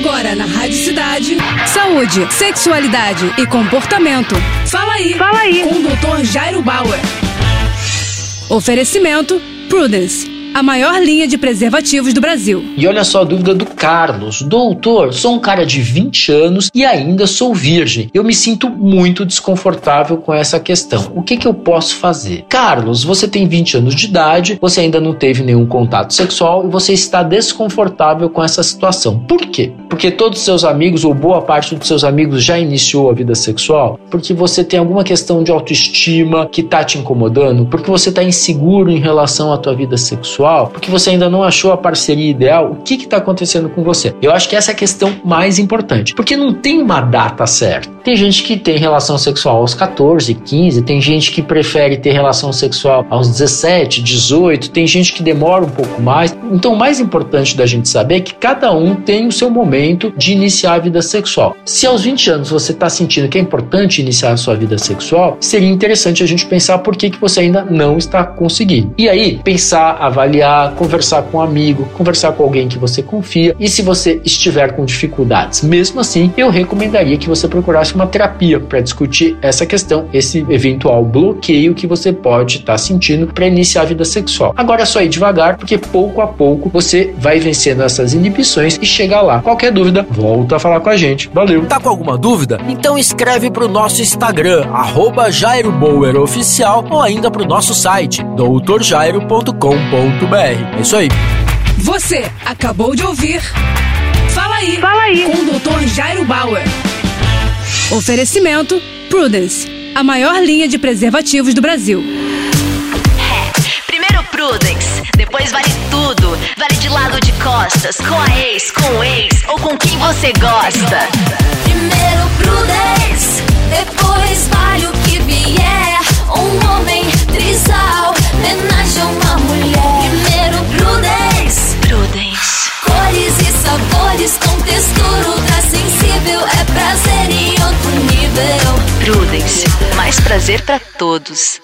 Agora na Rádio Cidade. Saúde, sexualidade e comportamento. Fala aí. Fala aí. Com o Dr. Jairo Bauer. Oferecimento Prudence a maior linha de preservativos do Brasil. E olha só a dúvida do Carlos. Doutor, sou um cara de 20 anos e ainda sou virgem. Eu me sinto muito desconfortável com essa questão. O que, que eu posso fazer? Carlos, você tem 20 anos de idade, você ainda não teve nenhum contato sexual e você está desconfortável com essa situação. Por quê? Porque todos os seus amigos ou boa parte dos seus amigos já iniciou a vida sexual? Porque você tem alguma questão de autoestima que está te incomodando? Porque você está inseguro em relação à tua vida sexual? porque você ainda não achou a parceria ideal, o que está acontecendo com você? Eu acho que essa é a questão mais importante, porque não tem uma data certa. Tem gente que tem relação sexual aos 14, 15, tem gente que prefere ter relação sexual aos 17, 18, tem gente que demora um pouco mais. Então, o mais importante da gente saber é que cada um tem o seu momento de iniciar a vida sexual. Se aos 20 anos você está sentindo que é importante iniciar a sua vida sexual, seria interessante a gente pensar por que, que você ainda não está conseguindo. E aí, pensar, avaliar avaliar, conversar com um amigo, conversar com alguém que você confia. E se você estiver com dificuldades, mesmo assim, eu recomendaria que você procurasse uma terapia para discutir essa questão, esse eventual bloqueio que você pode estar tá sentindo para iniciar a vida sexual. Agora é só ir devagar, porque pouco a pouco você vai vencendo essas inibições e chegar lá. Qualquer dúvida, volta a falar com a gente. Valeu! Tá com alguma dúvida? Então escreve para o nosso Instagram, arroba Jairo Oficial, ou ainda para o nosso site, doutorjairo.com.br é isso aí. Você acabou de ouvir. Fala aí. Fala aí. Com o Dr. Jairo. Oferecimento Prudence, a maior linha de preservativos do Brasil. É, primeiro Prudence, depois vale tudo. Vale de lado de costas, com a ex, com o ex ou com quem você gosta. Prazer para todos.